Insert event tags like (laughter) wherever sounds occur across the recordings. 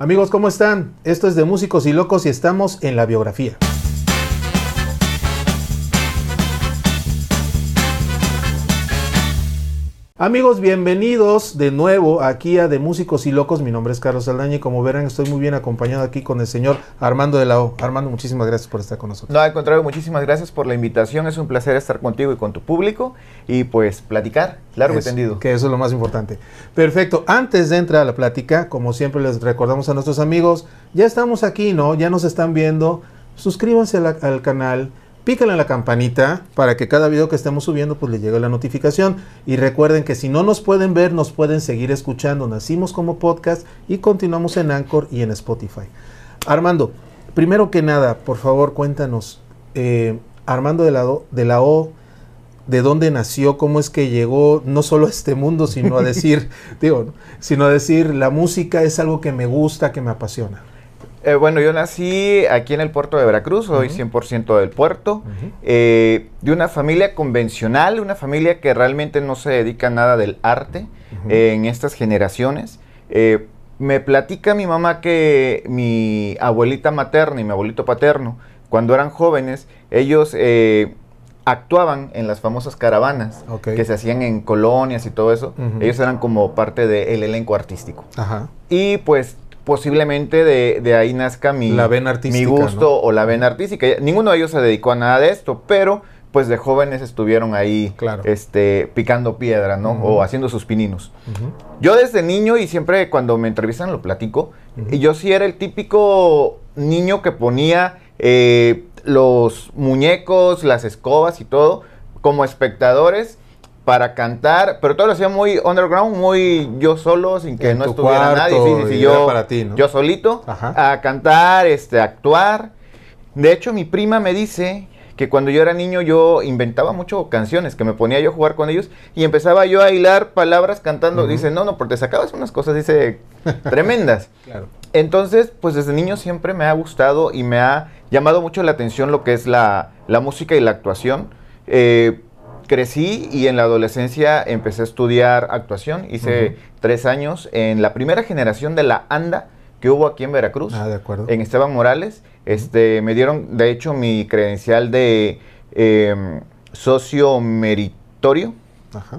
Amigos, ¿cómo están? Esto es de Músicos y Locos y estamos en la biografía. Amigos, bienvenidos de nuevo aquí a De Músicos y Locos. Mi nombre es Carlos Saldaña y como verán estoy muy bien acompañado aquí con el señor Armando de la O. Armando, muchísimas gracias por estar con nosotros. No, al contrario, muchísimas gracias por la invitación. Es un placer estar contigo y con tu público y pues platicar largo Eso, y tendido. Que eso es lo más importante. Perfecto. Antes de entrar a la plática, como siempre les recordamos a nuestros amigos, ya estamos aquí, ¿no? Ya nos están viendo. Suscríbanse la- al canal. Píquenle a la campanita para que cada video que estemos subiendo pues les llegue la notificación. Y recuerden que si no nos pueden ver, nos pueden seguir escuchando. Nacimos como podcast y continuamos en Anchor y en Spotify. Armando, primero que nada, por favor, cuéntanos. eh, Armando de la, O- de la O, de dónde nació, cómo es que llegó no solo a este mundo, sino a decir, (laughs) digo, ¿no? sino a decir, la música es algo que me gusta, que me apasiona. Eh, bueno, yo nací aquí en el puerto de Veracruz, soy Ujú. 100% del puerto, eh, de una familia convencional, una familia que realmente no se dedica a nada del arte eh, en estas generaciones. Me platica mi mamá que mi abuelita materna y mi abuelito paterno, cuando eran jóvenes, ellos actuaban en las famosas caravanas que se hacían en colonias y todo eso. Ellos eran como parte del elenco artístico. Ajá. Y pues posiblemente de, de ahí nazca mi, La vena artística, mi gusto ¿no? o la vena artística. Ninguno de ellos se dedicó a nada de esto, pero pues de jóvenes estuvieron ahí Claro. este, picando piedra, ¿no? O haciendo sus pininos. Yo desde niño y siempre cuando me entrevistan lo platico, y yo sí era el típico niño que ponía eh, los muñecos, las escobas y todo como espectadores para cantar, pero todo lo hacía muy underground, muy yo solo, sin que En no tu estuviera nadie, sí, cuarto, sí, sí, yo, para ti, ¿no? yo solito, Ajá. a cantar, este, a actuar. De hecho, mi prima me dice que cuando yo era niño yo inventaba mucho canciones, que me ponía yo a jugar con ellos y empezaba yo a hilar palabras cantando. Dice, no, no, porque te sacabas unas cosas, dice, (laughs) tremendas. Claro. Entonces, pues desde niño siempre me ha gustado y me ha llamado mucho la atención lo que es la, la música y la actuación. Eh, crecí y en la adolescencia empecé a estudiar actuación. Hice tres años en la primera generación de la ANDA que hubo aquí en Veracruz Ah, de acuerdo. en Esteban Morales. Este, me dieron, de hecho, mi credencial de eh, socio meritorio. Ajá.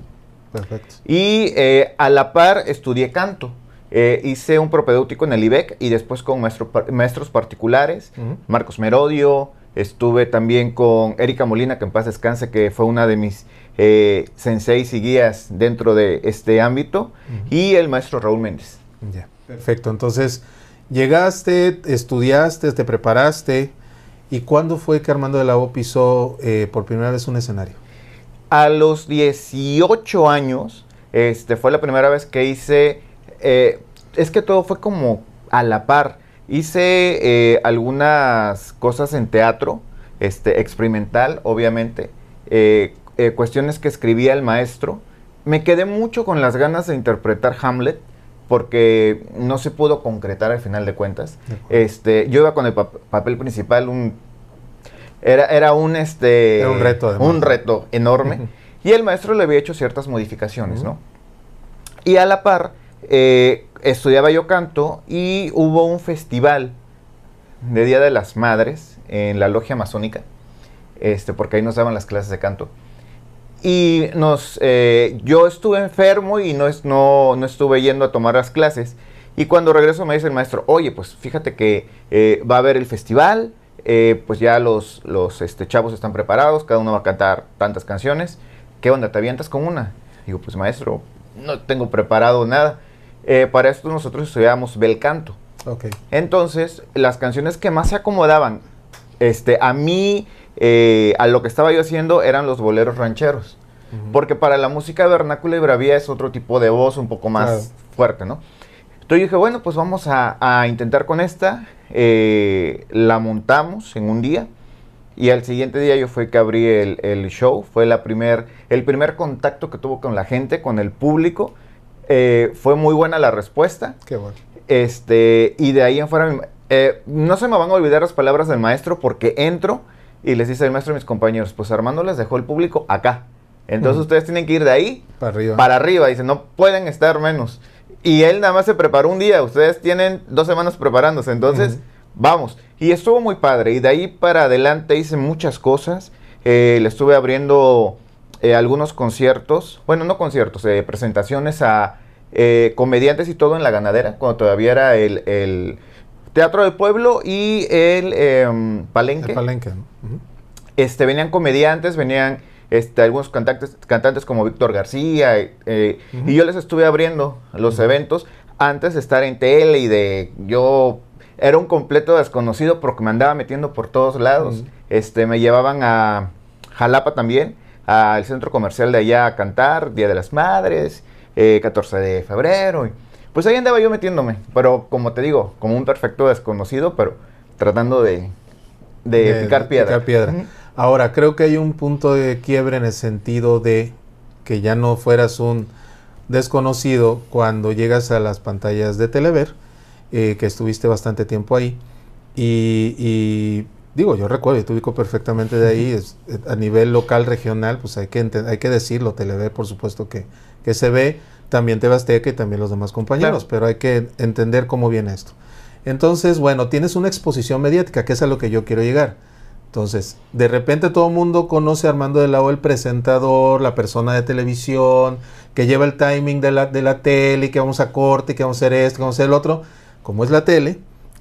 Perfecto. Y eh, a la par estudié canto. Eh, hice un propedéutico en el IBEC y después con maestro par- maestros particulares. Marcos Merodio. Estuve también con Erika Molina, que en paz descanse, que fue una de mis eh, senseis y guías dentro de este ámbito. Y el maestro Raúl Méndez. Ya, perfecto. Entonces, llegaste, estudiaste, te preparaste. ¿Y cuándo fue que Armando de la O pisó eh, por primera vez un escenario? A los 18 años, este, fue la primera vez que hice, eh, es que todo fue como a la par. Hice eh, algunas cosas en teatro, este, experimental, obviamente, eh, eh, cuestiones que escribía el maestro. Me quedé mucho con las ganas de interpretar Hamlet, porque no se pudo concretar al final de cuentas. De. Este, yo iba con el pap- papel principal, un era, era un este Era un reto, además. un reto enorme. Y el maestro le había hecho ciertas modificaciones. ¿no? Y a la par, eh, estudiaba yo canto y hubo un festival de Día de las Madres en la logia masónica, este, porque ahí nos daban las clases de canto. Y nos, eh, yo estuve enfermo y no, es, no, no estuve yendo a tomar las clases. Y cuando regreso me dice el maestro, oye, pues fíjate que eh, va a haber el festival, eh, pues ya los, los este, chavos están preparados, cada uno va a cantar tantas canciones. ¿Qué onda? ¿Te avientas con una? Digo, pues maestro, no tengo preparado nada. Eh, para esto nosotros estudiábamos bel canto. Ok. Entonces, las canciones que más se acomodaban este, a mí, eh, a lo que estaba yo haciendo, eran los boleros rancheros. Porque para la música vernácula y bravía es otro tipo de voz un poco más Claro. fuerte, ¿no? Entonces dije, bueno, pues vamos a, a intentar con esta. Eh, la montamos en un día. Y al siguiente día yo fui que abrí el, el show. Fue la primer, el primer contacto que tuvo con la gente, con el público. Eh, fue muy buena la respuesta. Qué bueno. Este, y de ahí en fuera, eh, no se me van a olvidar las palabras del maestro porque entro y les dice el maestro a mis compañeros, pues Armando les dejó el público acá. Entonces ustedes tienen que ir de ahí Para arriba. para arriba. Dice, no pueden estar menos. Y él nada más se preparó un día, ustedes tienen dos semanas preparándose, entonces vamos. Y estuvo muy padre, y de ahí para adelante hice muchas cosas, eh, le estuve abriendo eh, algunos conciertos, bueno, no conciertos, eh, presentaciones a comediantes y todo en la ganadera, cuando todavía era el, Teatro del Pueblo y el em, Palenque. El Palenque. este, venían comediantes, venían este, algunos cantantes, cantantes como Víctor García, eh, y yo les estuve abriendo los eventos antes de estar en tele y de yo era un completo desconocido porque me andaba metiendo por todos lados. Este, me llevaban a Jalapa también, al centro comercial de allá a cantar, Día de las Madres, 14 eh, de febrero. pues ahí andaba yo metiéndome, pero como te digo, como un perfecto desconocido, pero tratando de, de, picar piedra. piedra. Ahora, creo que hay un punto de quiebre en el sentido de que ya no fueras un desconocido cuando llegas a las pantallas de Telever, eh, que estuviste bastante tiempo ahí. Y, digo, yo recuerdo, y te ubico perfectamente de ahí, es, a nivel local, regional, pues hay que, hay que decirlo, Telever por supuesto que, que se ve, también Tebasteca y también los demás compañeros, pero hay que entender cómo viene esto. Entonces, bueno, tienes una exposición mediática, que es a lo que yo quiero llegar entonces, de repente todo el mundo conoce a Armando de la O, el presentador, la persona de televisión, que lleva el timing de la, de la tele, que vamos a corte, que vamos a hacer esto, que vamos a hacer el otro, como es la tele,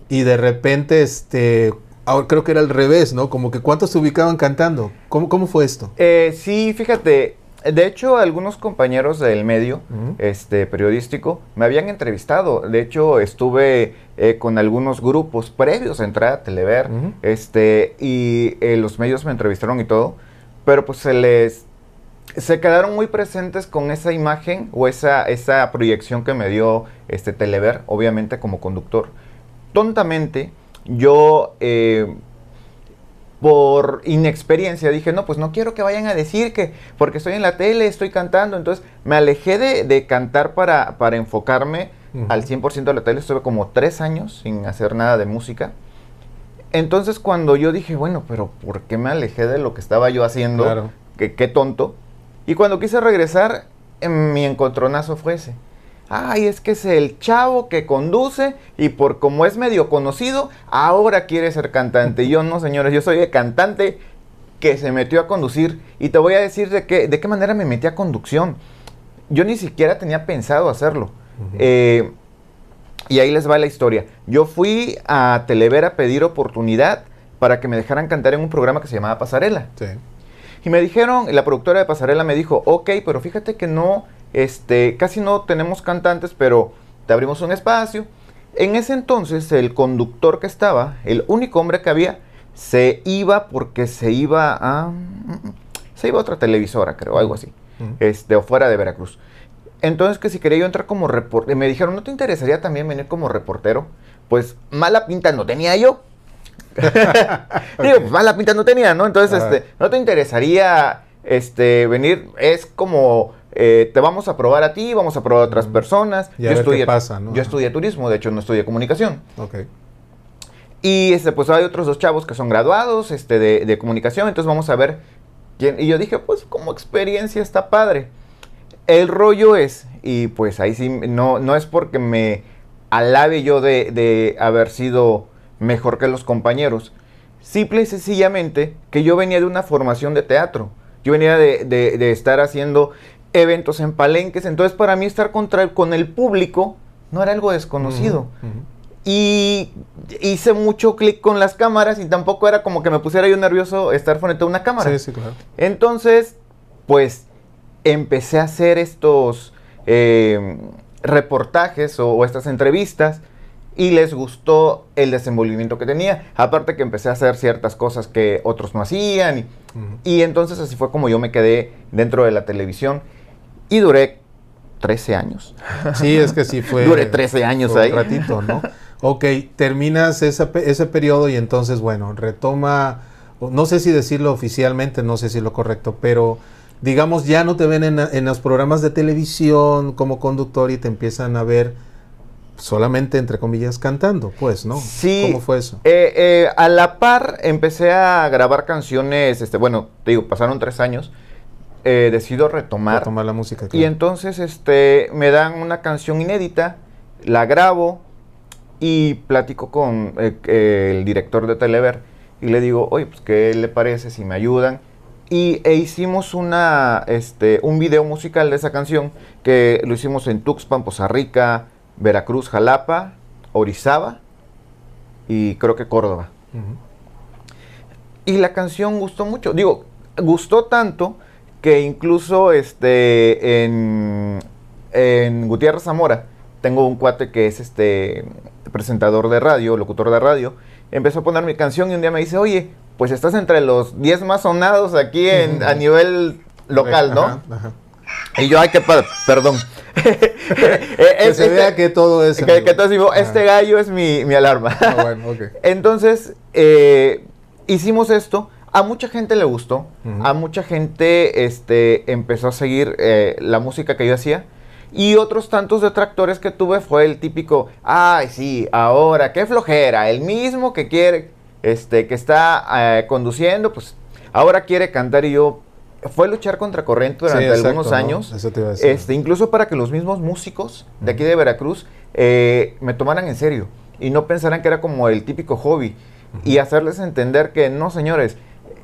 y de repente, este, ahora creo que era al revés, ¿no? Como que cuántos se ubicaban cantando. ¿Cómo, cómo fue esto? Eh, sí, fíjate, de hecho, algunos compañeros del medio este, periodístico me habían entrevistado. De hecho, estuve eh, con algunos grupos previos a entrar a Telever. este, y eh, los medios me entrevistaron y todo. Pero pues se les... Se quedaron muy presentes con esa imagen o esa, esa proyección que me dio este Telever, obviamente como conductor. Tontamente, yo... Eh, por inexperiencia dije, no, pues no quiero que vayan a decir que porque estoy en la tele, estoy cantando. Entonces me alejé de, cantar para, para enfocarme al 100% de la tele. Estuve como tres años sin hacer nada de música. Entonces cuando yo dije, bueno, pero ¿por qué me alejé de lo que estaba yo haciendo? Claro. Que, qué tonto. Y cuando quise regresar, mi encontronazo fue ese ay, es que es el chavo que conduce y por como es medio conocido, ahora quiere ser cantante. yo no, señores, yo soy el cantante que se metió a conducir y te voy a decir de qué, de qué manera me metí a conducción. Yo ni siquiera tenía pensado hacerlo. Eh, y ahí les va la historia. Yo fui a Telever a pedir oportunidad para que me dejaran cantar en un programa que se llamaba Pasarela. Y me dijeron, la productora de Pasarela me dijo, ok, pero fíjate que no este, casi no tenemos cantantes, pero te abrimos un espacio. En ese entonces el conductor que estaba, el único hombre que había, se iba porque se iba a... Se iba a otra televisora, creo, algo así. Este, o fuera de Veracruz. Entonces que si quería yo entrar como reportero, me dijeron, ¿no te interesaría también venir como reportero? Pues mala pinta no tenía yo. (laughs) Digo, pues mala pinta no tenía, ¿no? Entonces, este, ¿no te interesaría este, venir? Es como eh, te vamos a probar a ti, vamos a probar a otras personas. yo, estudié, pasa, yo estudié turismo, de hecho no estudié comunicación. Y este, pues hay otros dos chavos que son graduados este, de, comunicación, entonces vamos a ver quién. Y yo dije, pues como experiencia está padre. El rollo es, y pues ahí sí, no, no es porque me alabe yo de, de haber sido mejor que los compañeros, simple y sencillamente que yo venía de una formación de teatro. Yo venía de, de, de, estar haciendo eventos en palenques. Entonces, para mí estar contra, con el público no era algo desconocido. Y hice mucho clic con las cámaras y tampoco era como que me pusiera yo nervioso estar frente a una cámara. Sí, sí, claro. Entonces, pues empecé a hacer estos eh, reportajes o, estas entrevistas y les gustó el desenvolvimiento que tenía. Aparte que empecé a hacer ciertas cosas que otros no hacían. Y, y entonces así fue como yo me quedé dentro de la televisión. Y duré 13 años. Sí, es que sí (laughs) fue. Duré 13 años ahí. Un ratito, ¿no? ok, terminas ese periodo y entonces, bueno, retoma, no sé si decirlo oficialmente, no sé si lo correcto, pero digamos, ya no te ven en, los programas de televisión como conductor y te empiezan a ver solamente, entre comillas, cantando, pues, ¿no? Sí. ¿Cómo fue eso? Eh, eh, a la par empecé a grabar canciones, este, bueno, te digo, pasaron tres años eh, decido retomar. Retomar la música. Y entonces este, me dan una canción inédita, la grabo y platico con eh, eh, el director de Telever y le digo, oye, pues ¿qué le parece si me ayudan? Y e hicimos una, este, un video musical de esa canción que lo hicimos en Tuxpan, Poza Rica, Veracruz, Jalapa, Orizaba y creo que Córdoba. Y la canción gustó mucho. Digo, gustó tanto que incluso este en, en Gutiérrez Zamora tengo un cuate que es este presentador de radio, locutor de radio. Empezó a poner mi canción y un día me dice, oye, pues estás entre los 10 más sonados aquí en, a nivel local, ¿no? Ajá, ajá. Y yo, ay, qué padre, perdón. (laughs) (laughs) Eh, Que es- se este- vea que todo es. que, que digo, Ajá. este gallo es mi, mi alarma. Ah, bueno, ok. (laughs) Entonces, eh, hicimos esto. A mucha gente le gustó. A mucha gente este, empezó a seguir eh, la música que yo hacía. Y otros tantos detractores que tuve fue el típico, ay, sí, ahora, qué flojera. El mismo que quiere, este, que está eh, conduciendo, pues ahora quiere cantar. Y yo, fue luchar contra corriente durante Sí, exacto, algunos ¿no? años. Eso te iba a decir. Este, incluso para que los mismos músicos de aquí de Veracruz eh, me tomaran en serio y no pensaran que era como el típico hobby y hacerles entender que no, señores,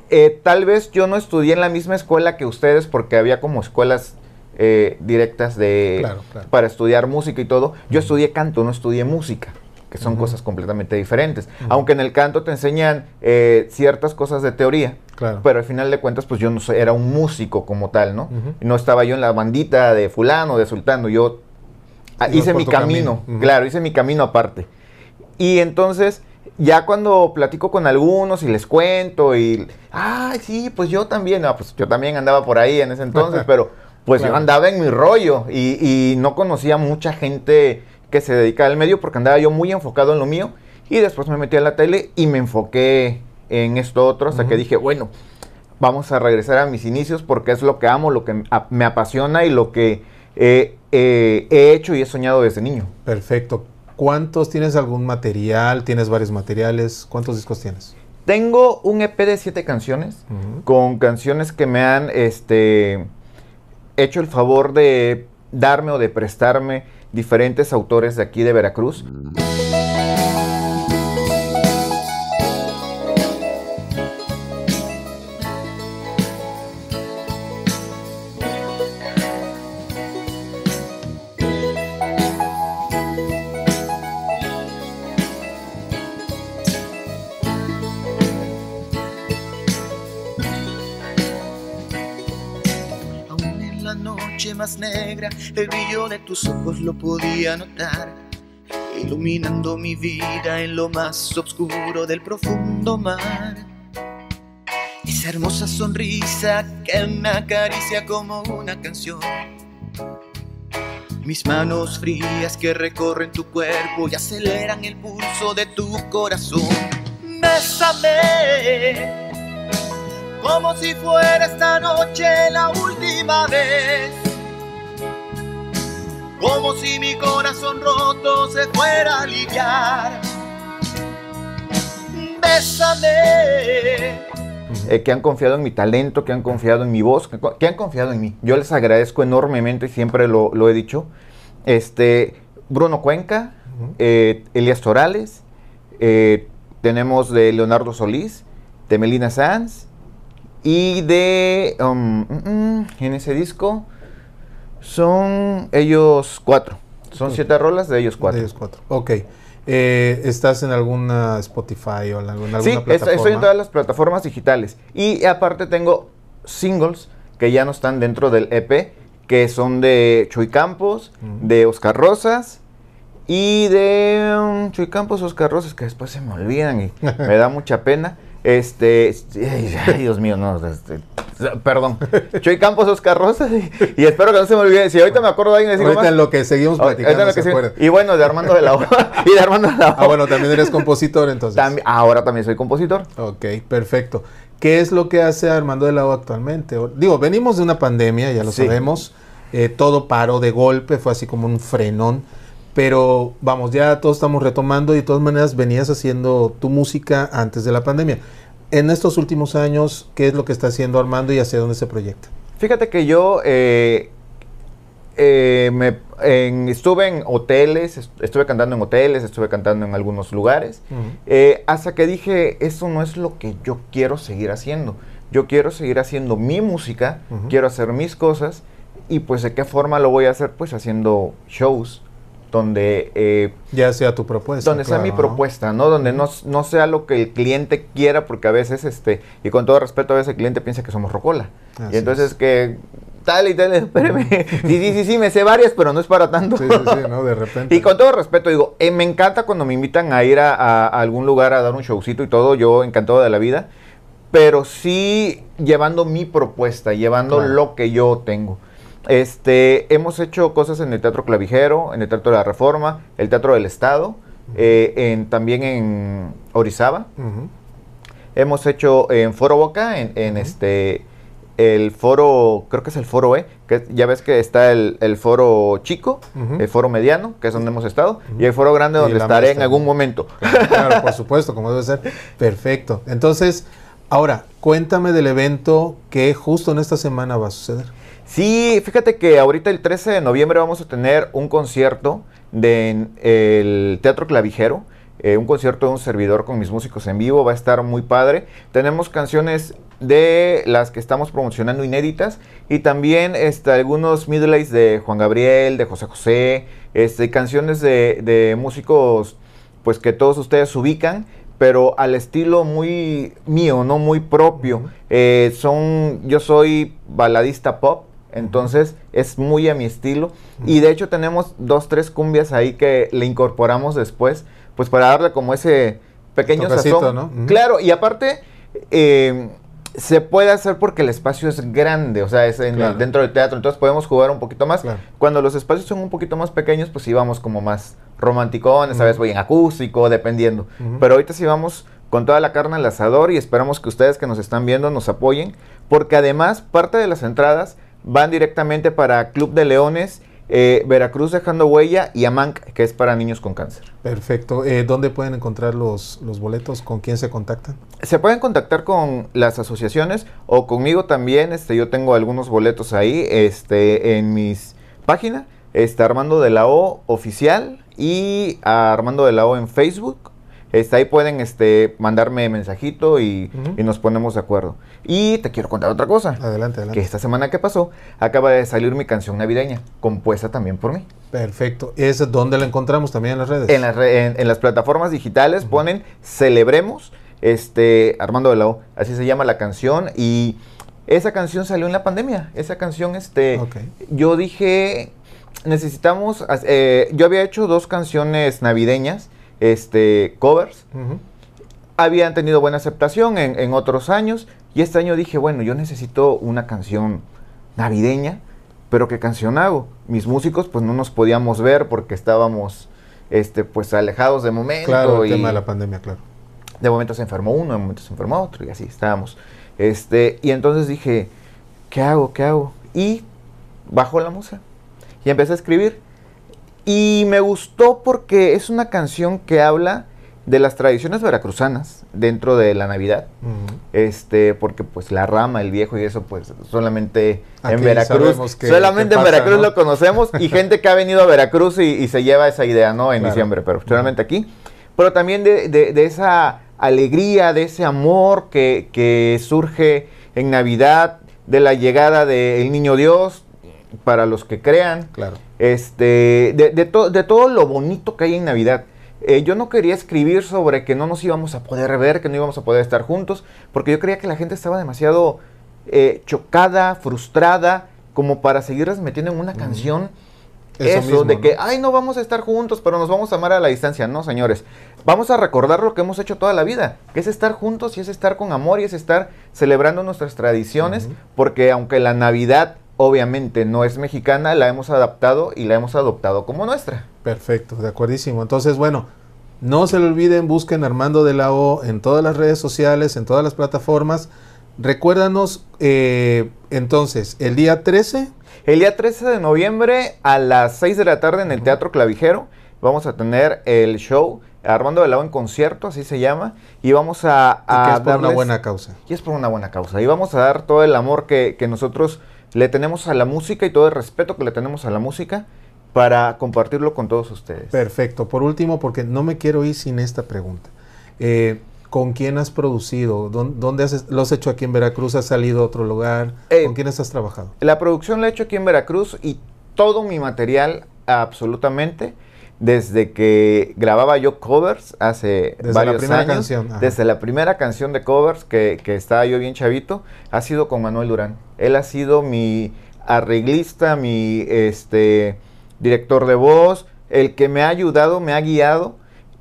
eh, tal vez yo no estudié en la misma escuela que ustedes porque había como escuelas eh, directas de Claro, claro. para estudiar música y todo. Yo estudié canto, no estudié música que son cosas completamente diferentes. Aunque en el canto te enseñan eh, ciertas cosas de teoría, Claro. pero al final de cuentas, pues yo no soy, era un músico como tal, ¿no? No estaba yo en la bandita de fulano, de sultano. Yo ah, hice mi camino, camino. Claro, hice mi camino aparte. Y entonces, ya cuando platico con algunos y les cuento y, ay, sí, pues yo también, ah, pues yo también andaba por ahí en ese entonces, (laughs) pero pues Claro. yo andaba en mi rollo y, y no conocía mucha gente que se dedicaba al medio porque andaba yo muy enfocado en lo mío y después me metí a la tele y me enfoqué en esto otro hasta que dije, bueno, vamos a regresar a mis inicios porque es lo que amo, lo que me apasiona y lo que eh, eh, he hecho y he soñado desde niño. Perfecto. ¿Cuántos tienes algún material? ¿Tienes varios materiales? ¿Cuántos discos tienes? Tengo un EP de siete canciones con canciones que me han este, hecho el favor de darme o de prestarme diferentes autores de aquí de Veracruz. El brillo de tus ojos lo podía notar, iluminando mi vida en lo más oscuro del profundo mar. Esa hermosa sonrisa que me acaricia como una canción. Mis manos frías que recorren tu cuerpo y aceleran el pulso de tu corazón. Bésame como si fuera esta noche la última vez. Como si mi corazón roto se fuera a aliviar. Bésame. eh, que han confiado en mi talento, que han confiado en mi voz, que, han confiado en mí. Yo les agradezco enormemente y siempre lo, lo he dicho. Este, Bruno Cuenca, eh, Elías Torales, eh, tenemos de Leonardo Solís, de Melina Sanz y de... um, mm, mm, en ese disco son ellos cuatro. Son siete rolas de ellos cuatro. De ellos cuatro. Ok. Eh, ¿Estás en alguna Spotify o en alguna Sí, plataforma? estoy, estoy en todas las plataformas digitales. Y aparte tengo singles que ya no están dentro del EP, que son de Chuy Campos, de Oscar Rosas y de um, Chuy Campos, Oscar Rosas, que después se me olvidan y (laughs) me da mucha pena. Este, (laughs) ay, Dios mío, no, este, perdón. Chuy Campos, Oscar Rosas y, y espero que no se me olvide. Si ahorita me acuerdo de alguien, Ahorita más. en lo que seguimos Ahorita platicando, lo que ¿se? Y bueno, de Armando de la O. (laughs) y de Armando de la O. Ah, bueno, también eres compositor entonces. Ahora también soy compositor. Ok, perfecto. ¿Qué es lo que hace Armando de la O actualmente? Digo, venimos de una pandemia, ya lo Sí. sabemos. Eh, todo paró de golpe, fue así como un frenón. Pero vamos, ya todos estamos retomando y de todas maneras venías haciendo tu música antes de la pandemia. En estos últimos años, ¿qué es lo que está haciendo Armando y hacia dónde se proyecta? Fíjate que yo eh, eh, me, en- estuve en hoteles, est- estuve cantando en hoteles, estuve cantando en algunos lugares, eh, hasta que dije, eso no es lo que yo quiero seguir haciendo. Yo quiero seguir haciendo mi música, quiero hacer mis cosas, y pues de qué forma lo voy a hacer, pues haciendo shows donde eh, Ya sea tu propuesta. donde sea mi ¿no? propuesta, ¿no? Donde no, no sea lo que el cliente quiera, porque a veces, este, y con todo respeto, a veces el cliente piensa que somos rocola. Así y entonces es. que, tal y tal, (laughs) espérame. sí, sí, sí, sí, me sé varias, pero no es para tanto. Sí, sí, sí, ¿no? De repente. Y con todo respeto, digo, eh, me encanta cuando me invitan a ir a, a- a algún lugar a dar un showcito y todo, yo encantado de la vida, pero sí llevando mi propuesta, llevando Claro. lo que yo tengo. Este, hemos hecho cosas en el Teatro Clavijero, en el Teatro de la Reforma, el Teatro del Estado, eh, en, también en Orizaba. Hemos hecho en Foro Boca, en, en este el foro, creo que es el foro E, que ya ves que está el, el foro chico, el foro mediano, que es donde hemos estado, y el foro grande donde estaré en algún momento. Claro, claro, por supuesto, como debe ser. Perfecto. Entonces, ahora, cuéntame del evento que justo en esta semana va a suceder. Sí, fíjate que ahorita el 13 de noviembre vamos a tener un concierto del Teatro Clavijero. eh, un concierto de un servidor con mis músicos en vivo, va a estar muy padre. Tenemos canciones de las que estamos promocionando inéditas y también este, algunos midlays de Juan Gabriel, de José José, este, canciones de, de músicos pues que todos ustedes ubican, pero al estilo muy mío, no muy propio. Eh, son, yo soy baladista pop, entonces es muy a mi estilo. Y de hecho tenemos dos, tres cumbias ahí que le incorporamos después, pues para darle como ese pequeño Toquecito, sazón. ¿no? Ujú. Claro, y aparte eh, se puede hacer porque el espacio es grande, o sea, es en el- Claro. dentro del teatro, entonces podemos jugar un poquito más. Claro. Cuando los espacios son un poquito más pequeños, pues sí vamos como más romanticones, a Ujú. veces voy en acústico, dependiendo. Pero ahorita sí vamos con toda la carne al asador y esperamos que ustedes que nos están viendo nos apoyen, porque además parte de las entradas van directamente para Club de Leones, eh, Veracruz dejando huella y Amanc, que es para niños con cáncer. Perfecto. Eh, ¿Dónde pueden encontrar los, los boletos? ¿Con quién se contactan? Se pueden contactar con las asociaciones o conmigo también. Este, yo tengo algunos boletos ahí, este, en mis páginas. Este, Armando de la O oficial y Armando de la O en Facebook. Este, ahí pueden este, mandarme mensajito y, y nos ponemos de acuerdo. Y te quiero contar otra cosa. Adelante, Que adelante. esta semana que pasó acaba de salir mi canción navideña, compuesta también por mí. Perfecto. ¿Es donde la encontramos también en las redes? En las, re- en, en las plataformas digitales ponen Celebremos, este, Armando de la O, así se llama la canción. Y esa canción salió en la pandemia. Esa canción, este, yo dije, necesitamos, eh, yo había hecho dos canciones navideñas, este, covers. Habían tenido buena aceptación en, en otros años. Y este año dije, bueno, yo necesito una canción navideña. Pero ¿qué canción hago? Mis músicos pues no nos podíamos ver porque estábamos este, pues alejados de momento. Claro, el y tema de la pandemia, claro. de momento se enfermó uno, de momento se enfermó otro y así estábamos. Este, y entonces dije, ¿qué hago? ¿Qué hago? Y bajo la musa y empecé a escribir. Y me gustó porque es una canción que habla de las tradiciones veracruzanas dentro de la Navidad. Este, porque pues la rama, el viejo y eso, pues solamente en Veracruz. que- solamente que en Veracruz ¿no? lo conocemos y gente que ha venido a Veracruz y, y se lleva esa idea, ¿no? En Claro. diciembre, pero solamente aquí. Pero también de, de- de esa alegría, de ese amor que, que surge en Navidad, de la llegada del niño Dios, para los que crean Claro. este, de, de to- de todo lo bonito que hay en Navidad. Eh, yo no quería escribir sobre que no nos íbamos a poder ver, que no íbamos a poder estar juntos, porque yo creía que la gente estaba demasiado eh, chocada, frustrada, como para seguirles metiendo en una canción Eso eso, mismo, de ¿no? que, ay, no vamos a estar juntos, pero nos vamos a amar a la distancia. No, señores, vamos a recordar lo que hemos hecho toda la vida, que es estar juntos y es estar con amor y es estar celebrando nuestras tradiciones, porque aunque la Navidad obviamente no es mexicana, la hemos adaptado y la hemos adoptado como nuestra. Perfecto, de acuerdísimo. Entonces, bueno, no se le olviden, busquen Armando de la O en todas las redes sociales, en todas las plataformas. Recuérdanos, eh, entonces, el día 13, El día 13 de noviembre a las 6 de la tarde en el Teatro Clavijero vamos a tener el show Armando de la O en concierto, así se llama, y vamos a, y que a es por una buena causa. Y es por una buena causa. Y vamos a dar todo el amor que, que nosotros le tenemos a la música y todo el respeto que le tenemos a la música para compartirlo con todos ustedes. Perfecto. Por último, porque no me quiero ir sin esta pregunta. Eh, ¿Con quién has producido? ¿Dónde, has, lo has hecho aquí en Veracruz? ¿Has salido a otro lugar? Eh, ¿Con quiénes has trabajado? La producción la he hecho aquí en Veracruz y todo mi material absolutamente desde que grababa yo covers hace Desde varios la primera años, canción. ajá. desde la primera canción de covers que, que estaba yo bien chavito, ha sido con Manuel Durán. Él ha sido mi arreglista, mi este director de voz, el que me ha ayudado, me ha guiado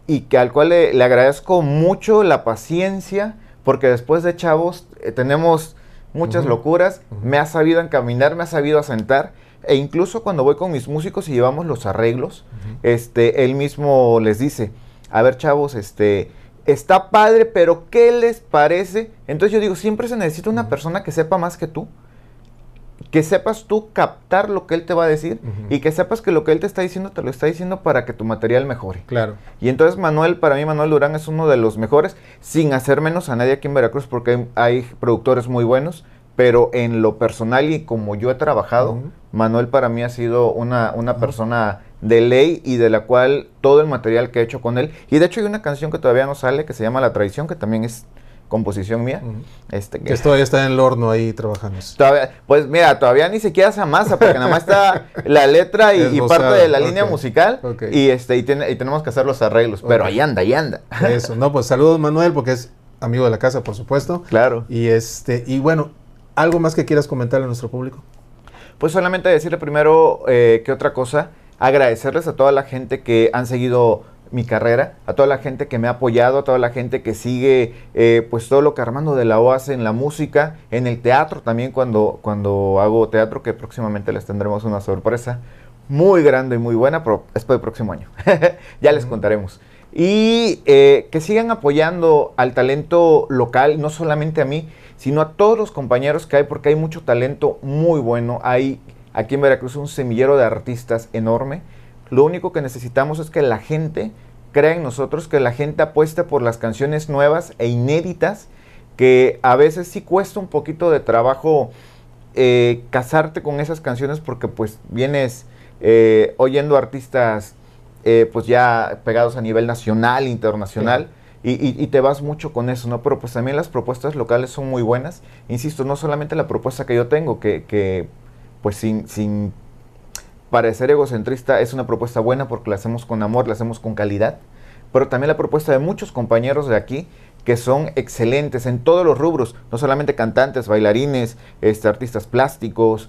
y que al cual le, le agradezco mucho la paciencia, porque después de chavos eh, tenemos muchas locuras, me ha sabido encaminar, me ha sabido asentar, e incluso cuando voy con mis músicos y llevamos los arreglos, Ujú. este, él mismo les dice, a ver chavos, este, está padre, pero ¿qué les parece? Entonces yo digo, siempre se necesita una persona que sepa más que tú, que sepas tú captar lo que él te va a decir y que sepas que lo que él te está diciendo te lo está diciendo para que tu material mejore. Claro. Y entonces Manuel, para mí Manuel Durán es uno de los mejores, sin hacer menos a nadie aquí en Veracruz, porque hay, hay productores muy buenos, pero en lo personal y como yo he trabajado. Manuel para mí ha sido una, una persona de ley y de la cual todo el material que he hecho con él, y de hecho hay una canción que todavía no sale que se llama La Traición, que también es composición mía. Este, que Que todavía está en el horno ahí trabajando. Todavía- pues mira, todavía ni siquiera se amasa, porque nada más está (laughs) la letra y, parte de la línea musical, y este y, tiene- y tenemos que hacer los arreglos, pero ahí anda, ahí anda. Eso, no, pues saludos Manuel, porque es amigo de la casa, por supuesto. Claro. Y este, y bueno, algo más que quieras comentarle a nuestro público. Pues solamente decirle primero eh, que otra cosa, agradecerles a toda la gente que han seguido mi carrera, a toda la gente que me ha apoyado, a toda la gente que sigue eh, pues todo lo que Armando de la O hace en la música, en el teatro también cuando, cuando hago teatro, que próximamente les tendremos una sorpresa muy grande y muy buena, pero es para el próximo año. (laughs) ya les contaremos. Y eh, que sigan apoyando al talento local, no solamente a mí, sino a todos los compañeros que hay, porque hay mucho talento muy bueno. Hay aquí en Veracruz un semillero de artistas enorme. Lo único que necesitamos es que la gente crea en nosotros, que la gente apueste por las canciones nuevas e inéditas, que a veces sí cuesta un poquito de trabajo eh, casarte con esas canciones porque pues vienes eh, oyendo artistas eh, pues ya pegados a nivel nacional, internacional. Y, y- y te vas mucho con eso, ¿no? Pero pues también las propuestas locales son muy buenas. Insisto, no solamente la propuesta que yo tengo, que, que, pues sin, sin parecer egocentrista, es una propuesta buena porque la hacemos con amor, la hacemos con calidad, pero también la propuesta de muchos compañeros de aquí que son excelentes en todos los rubros, no solamente cantantes, bailarines, este, artistas plásticos,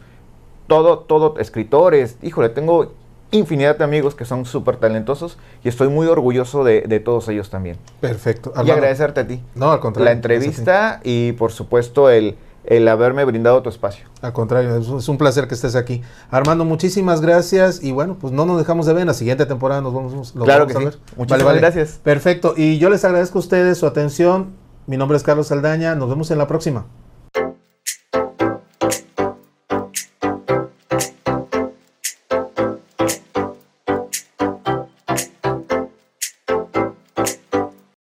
todo, todo, escritores, híjole, tengo infinidad de amigos que son súper talentosos y estoy muy orgulloso de, de todos ellos también. Perfecto. Y agradecerte a ti No, al contrario. la entrevista y por supuesto el, el haberme brindado tu espacio. Al contrario, es, un placer que estés aquí. Armando, muchísimas gracias y bueno, pues no nos dejamos de ver. En la siguiente temporada nos vamos, lo Claro vamos que a sí. Muchísimas gracias. Perfecto. Y yo les agradezco a ustedes su atención. Mi nombre es Carlos Saldaña. Nos vemos en la próxima.